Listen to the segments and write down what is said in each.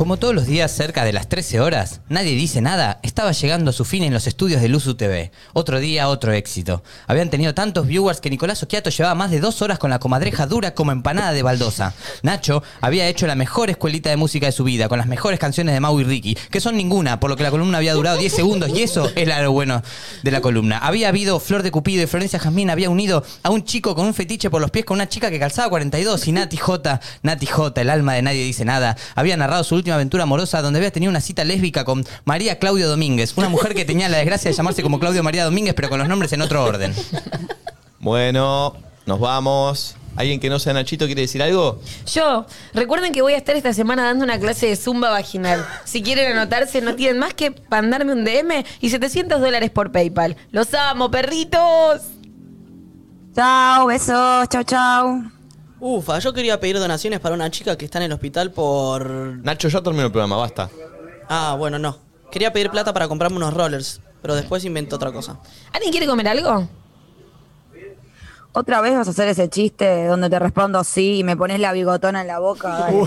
Como todos los días cerca de las 13 horas, nadie dice nada, estaba llegando a su fin en los estudios de Luzu TV. Otro día, otro éxito. Habían tenido tantos viewers que Nicolás Oquiato llevaba más de dos horas con la comadreja dura como empanada de baldosa. Nacho había hecho la mejor escuelita de música de su vida, con las mejores canciones de Mau y Ricky, que son ninguna, por lo que la columna había durado 10 segundos y eso es lo bueno de la columna. Había habido Flor de Cupido y Florencia Jazmín había unido a un chico con un fetiche por los pies con una chica que calzaba 42 y Nati J, Nati J, el alma de nadie dice nada, había narrado su última aventura amorosa donde había tenido una cita lésbica con María Claudio Domínguez, una mujer que tenía la desgracia de llamarse como Claudio María Domínguez, pero con los nombres en otro orden. Bueno, nos vamos. ¿Alguien que no sea Nachito quiere decir algo? Yo, recuerden que voy a estar esta semana dando una clase de zumba vaginal. Si quieren anotarse, no tienen más que mandarme un DM y 700 dólares por PayPal. ¡Los amo, perritos! Chao, besos, chao, chao. Ufa, yo quería pedir donaciones para una chica que está en el hospital por... Nacho, ya terminó el programa, basta. Ah, bueno, no. Quería pedir plata para comprarme unos rollers, pero después inventó otra cosa. ¿Alguien quiere comer algo? Otra vez vas a hacer ese chiste donde te respondo sí y me pones la bigotona en la boca. Dale.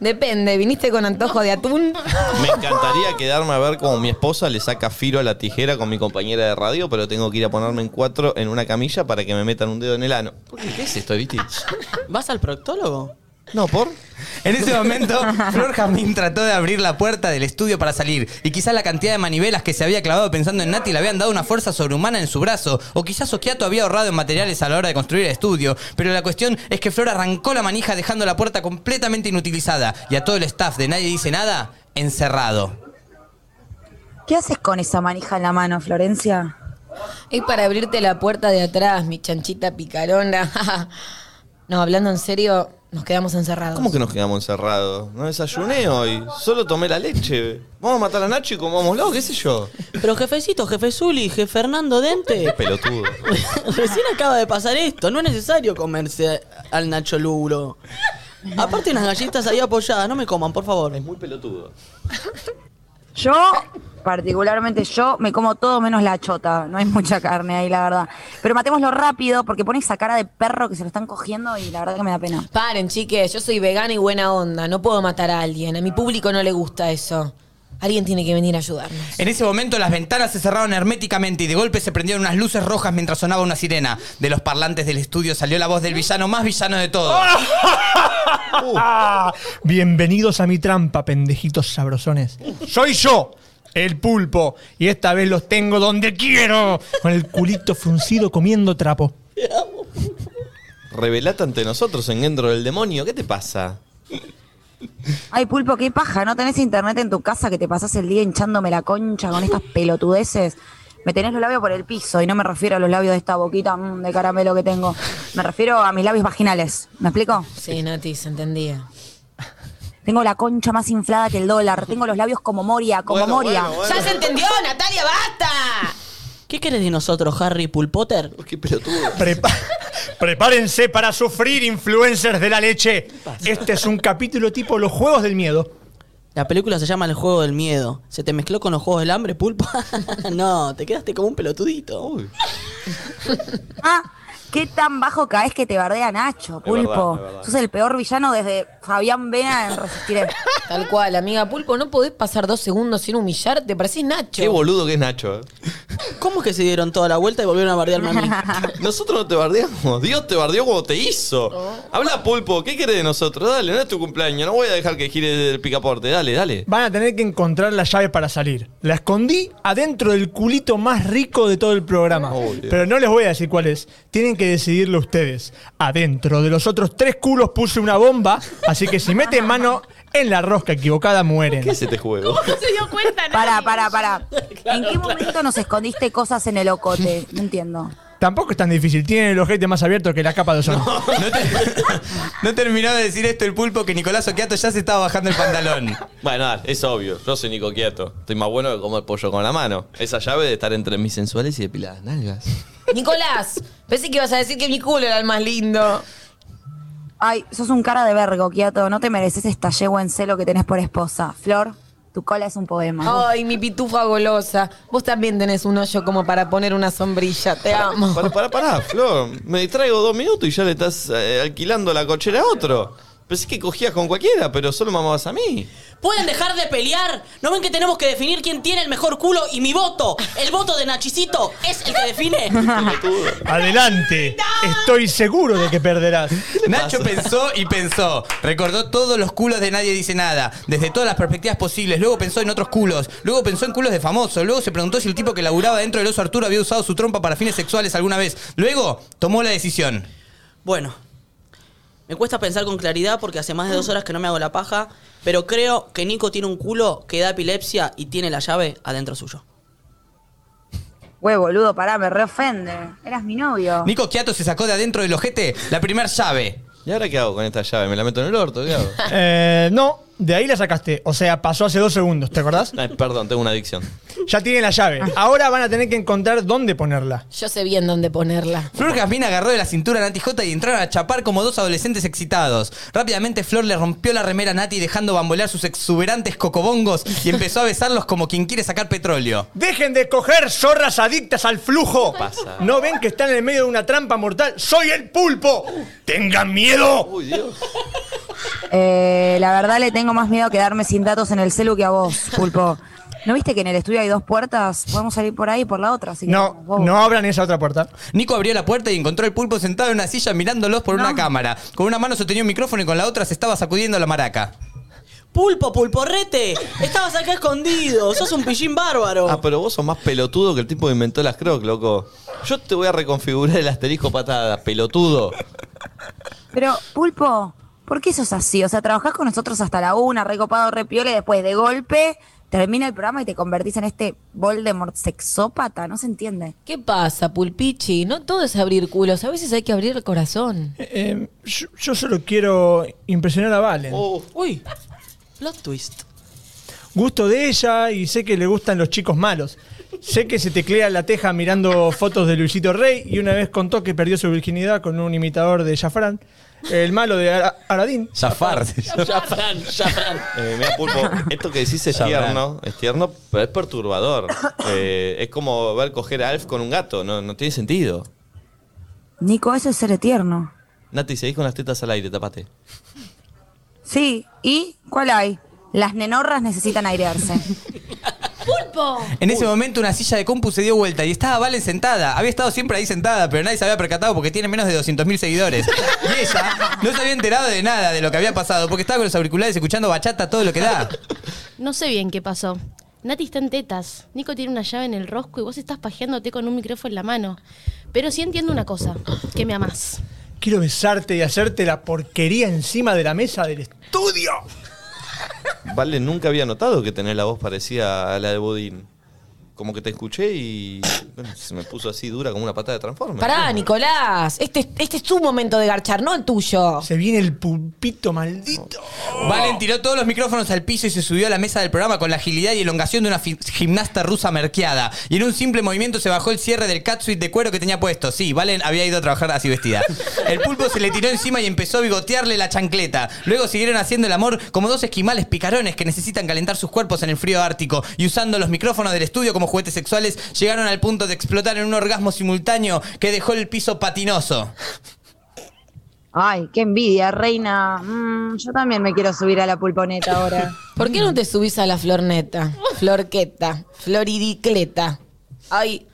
Depende, ¿viniste con antojo de atún? Me encantaría quedarme a ver cómo mi esposa le saca filo a la tijera con mi compañera de radio, pero tengo que ir a ponerme en cuatro en una camilla para que me metan un dedo en el ano. ¿Por qué? ¿Qué es esto, Viti? ¿Vas al proctólogo? No, ¿por? En ese momento, Flor Jamín trató de abrir la puerta del estudio para salir. Y quizás la cantidad de manivelas que se había clavado pensando en Nati le habían dado una fuerza sobrehumana en su brazo. O quizás Okiato había ahorrado en materiales a la hora de construir el estudio. Pero la cuestión es que Flor arrancó la manija dejando la puerta completamente inutilizada. Y a todo el staff de Nadie Dice Nada, encerrado. ¿Qué haces con esa manija en la mano, Florencia? Es para abrirte la puerta de atrás, mi chanchita picarona. no, hablando en serio, nos quedamos encerrados. ¿Cómo que nos quedamos encerrados? No desayuné hoy, solo tomé la leche. Vamos a matar a Nacho y comámoslo, qué sé yo. Pero jefecito, jefe Zuli, jefe Fernando Dente. Pelotudo. Recién acaba de pasar esto, no es necesario comerse al Nacho Luro. Aparte unas galletas ahí apoyadas, no me coman, por favor. Es muy pelotudo. Yo, particularmente yo, me como todo menos la chota. No hay mucha carne ahí, la verdad. Pero matémoslo rápido porque pone esa cara de perro que se lo están cogiendo y la verdad que me da pena. Paren, chiques, yo soy vegana y buena onda. No puedo matar a alguien. A mi público no le gusta eso. Alguien tiene que venir a ayudarnos. En ese momento las ventanas se cerraron herméticamente y de golpe se prendieron unas luces rojas mientras sonaba una sirena. De los parlantes del estudio salió la voz del villano más villano de todos. Bienvenidos a mi trampa, pendejitos sabrosones. Soy yo, el pulpo, y esta vez los tengo donde quiero, con el culito fruncido comiendo trapo. Revelate ante nosotros, engendro del demonio. ¿Qué te pasa? Ay, pulpo, qué paja. ¿No tenés internet en tu casa que te pasás el día hinchándome la concha con estas pelotudeces? Me tenés los labios por el piso y no me refiero a los labios de esta boquita mm, de caramelo que tengo. Me refiero a mis labios vaginales. ¿Me explico? Sí, Nati, se entendía. Tengo la concha más inflada que el dólar. Tengo los labios como Moria, como Bueno, Moria. bueno, bueno. ¡Ya se entendió, Natalia, basta! ¿Qué querés de nosotros, Harry Pulpotter? Qué pelotudo. Prepa- Prepárense para sufrir, influencers de la leche. Este es un capítulo tipo los juegos del miedo. La película se llama El juego del miedo. ¿Se te mezcló con los juegos del hambre, pulpo? no, te quedaste como un pelotudito. Uy. Ah, qué tan bajo caes que te bardea Nacho, pulpo. verdad, es verdad. Sos el peor villano desde Fabián Vena en Resistiré. Tal cual, amiga Pulpo, no podés pasar dos segundos sin humillarte. Parecés Nacho. Qué boludo que es Nacho. ¿Cómo es que se dieron toda la vuelta y volvieron a bardearme a mí? Nosotros no te bardeamos. Dios te bardeó como te hizo. Habla, pulpo. ¿Qué querés de nosotros? Dale, no es tu cumpleaños. No voy a dejar que gire el picaporte. Dale, dale. Van a tener que encontrar la llave para salir. La escondí adentro del culito más rico de todo el programa. Oh. Pero no les voy a decir cuál es. Tienen que decidirlo ustedes. Adentro de los otros tres culos puse una bomba, así que si meten mano en la rosca equivocada mueren. ¿Qué es este juego? se dio cuenta, Para, para, para. ¿En qué momento nos escondiste cosas en el ocote? No entiendo. Tampoco es tan difícil. Tienen el ojete más abierto que la capa de ozono. No, te- no terminó de decir esto el pulpo que Nicolás Oquiato ya se estaba bajando el pantalón. Bueno, dale, es obvio. Yo soy Nico Quieto. Estoy más bueno que comer pollo con la mano. Esa llave de estar entre mis sensuales y depiladas nalgas. Nicolás, pensé que ibas a decir que mi culo era el más lindo. Ay, sos un cara de vergo, Kiato. No te mereces esta yegua en celo que tenés por esposa. Flor, tu cola es un poema. Ay, mi pitufa golosa. Vos también tenés un hoyo como para poner una sombrilla. Te amo. Pará, pará, pará, Flor. Me distraigo dos minutos y ya le estás eh, alquilando la cochera a otro. Pensé que cogías con cualquiera, pero solo mamabas a mí. ¿Pueden dejar de pelear? ¿No ven que tenemos que definir quién tiene el mejor culo? Y mi voto, el voto de Nachicito, es el que define. Adelante. Estoy seguro de que perderás. Nacho pensó y pensó. Recordó todos los culos de Nadie Dice Nada, desde todas las perspectivas posibles. Luego pensó en otros culos. Luego pensó en culos de famosos. Luego se preguntó si el tipo que laburaba dentro del oso Arturo había usado su trompa para fines sexuales alguna vez. Luego tomó la decisión. Bueno, me cuesta pensar con claridad porque hace más de dos horas que no me hago la paja, pero creo que Nico tiene un culo que da epilepsia y tiene la llave adentro suyo. Güey, boludo, pará, me reofende. Eras mi novio. Nico Quiato se sacó de adentro del ojete la primera llave. ¿Y ahora qué hago con esta llave? ¿Me la meto en el orto? ¿Qué hago? Eh, no, de ahí la sacaste. O sea, pasó hace dos segundos, ¿te acordás? Ay, perdón, tengo una adicción. Ya tienen la llave. Ahora van a tener que encontrar dónde ponerla. Yo sé bien dónde ponerla. Flor Jazmín agarró de la cintura a Nati J y entraron a chapar como dos adolescentes excitados. Rápidamente Flor le rompió la remera a Nati dejando bambolear sus exuberantes cocobongos y empezó a besarlos como quien quiere sacar petróleo. ¡Dejen de coger zorras adictas al flujo! pasa? ¿No ven que están en el medio de una trampa mortal? ¡Soy el pulpo! ¡Tengan miedo! Uy, Dios. Eh, la verdad le tengo más miedo a quedarme sin datos en el celu que a vos, pulpo. ¿No viste que en el estudio hay dos puertas? Podemos salir por ahí y por la otra. así que No, vos- no abran esa otra puerta. Nico abrió la puerta y encontró al pulpo sentado en una silla mirándolos por una cámara. Con una mano sostenía un micrófono y con la otra se estaba sacudiendo la maraca. Pulpo, pulporrete, estabas acá escondido, sos un pillín bárbaro. Ah, pero vos sos más pelotudo que el tipo que inventó las crocs, loco. Yo te voy a reconfigurar el asterisco patada, pelotudo. Pero, pulpo, ¿por qué sos así? O sea, trabajás con nosotros hasta la una, recopado, repiola y después de golpe termina el programa y te convertís en este Voldemort sexópata. No se entiende. ¿Qué pasa, Pulpichi? No todo es abrir culos. A veces hay que abrir el corazón. Eh, yo, yo solo quiero impresionar a Valen. Oh, Uy, plot twist. Gusto de ella y sé que le gustan los chicos malos. Sé que se teclea la teja mirando fotos de Luisito Rey y una vez contó que perdió su virginidad con un imitador de Jafrán, el malo de Ara- Aradín. Zafar. Shafran, Shafran. Eh, mira, Pulpo, esto que decís es tierno, es tierno, pero es perturbador. Eh, es como ver coger a Alf con un gato, no, no tiene sentido. Nico, eso es ser eterno. Nati, seguís con las tetas al aire, tapate. Sí, ¿y cuál hay? Las nenorras necesitan airearse. En ese momento una silla de compu se dio vuelta y estaba Valen sentada. Había estado siempre ahí sentada, pero nadie se había percatado porque tiene menos de 200.000 seguidores. Y ella no se había enterado de nada de lo que había pasado porque estaba con los auriculares escuchando bachata todo lo que da. No sé bien qué pasó. Nati está en tetas. Nico tiene una llave en el rosco y vos estás pajeándote con un micrófono en la mano. Pero sí entiendo una cosa, que me amás. Quiero besarte y hacerte la porquería encima de la mesa del estudio. Vale, nunca había notado que tenés la voz parecida a la de Bodín. Como que te escuché y bueno, se me puso así dura como una pata de Transformers. Pará, Nicolás. Este, este es tu momento de garchar, no el tuyo. Se viene el pulpito maldito. Valen tiró todos los micrófonos al piso y se subió a la mesa del programa con la agilidad y elongación de una gimnasta rusa merqueada. Y en un simple movimiento se bajó el cierre del catsuit de cuero que tenía puesto. Sí, Valen había ido a trabajar así vestida. El pulpo se le tiró encima y empezó a bigotearle la chancleta. Luego siguieron haciendo el amor como dos esquimales picarones que necesitan calentar sus cuerpos en el frío ártico. Y usando los micrófonos del estudio como juguetes sexuales, llegaron al punto de explotar en un orgasmo simultáneo que dejó el piso patinoso. Ay, qué envidia, reina. Mm, yo también me quiero subir a la pulponeta ahora. ¿Por qué no te subís a la florneta? Florqueta, floridicleta. Ay,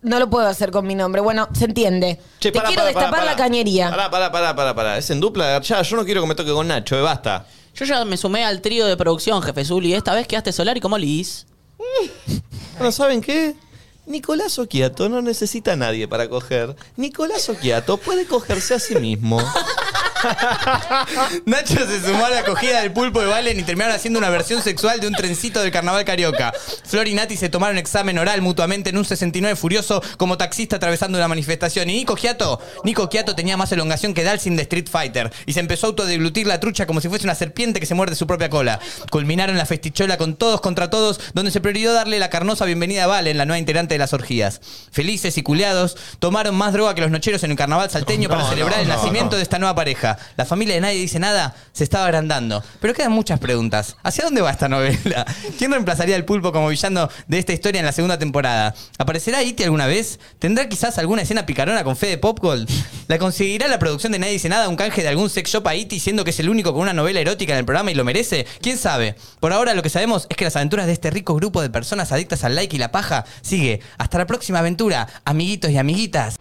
no lo puedo hacer con mi nombre. Bueno, se entiende. Che, te quiero destapar la cañería. Pará, pará, pará, pará, pará. Es en dupla garchada. Yo no quiero que me toque con Nacho, eh, basta. Yo ya me sumé al trío de producción, jefe Zuli. Esta vez quedaste solar y como Liz. Bueno, ¿saben qué? Nicolás Oquiato no necesita a nadie para coger. Nicolás Oquiato puede cogerse a sí mismo. Nacho se sumó a la acogida del pulpo de Valen y terminaron haciendo una versión sexual de un trencito del carnaval carioca. Flor y Nati se tomaron examen oral mutuamente en un 69 furioso como taxista atravesando una manifestación. Y Nico Quiato, Nico Quiato tenía más elongación que Dalsin de Street Fighter y se empezó a autodeglutir la trucha como si fuese una serpiente que se muerde su propia cola. Culminaron la festichola con todos contra todos, donde se priorizó darle la carnosa bienvenida a Valen, la nueva integrante de las orgías. Felices y culeados, tomaron más droga que los nocheros en el carnaval salteño para celebrar no, el nacimiento de esta nueva pareja. La familia de Nadie Dice Nada se estaba agrandando. Pero quedan muchas preguntas. ¿Hacia dónde va esta novela? ¿Quién reemplazaría al pulpo como villano de esta historia en la segunda temporada? ¿Aparecerá Iti alguna vez? ¿Tendrá quizás alguna escena picarona con fe de Popgold? ¿La conseguirá la producción de Nadie Dice Nada un canje de algún sex shop a Iti siendo que es el único con una novela erótica en el programa y lo merece? ¿Quién sabe? Por ahora lo que sabemos es que las aventuras de este rico grupo de personas adictas al like y la paja sigue. Hasta la próxima aventura, amiguitos y amiguitas.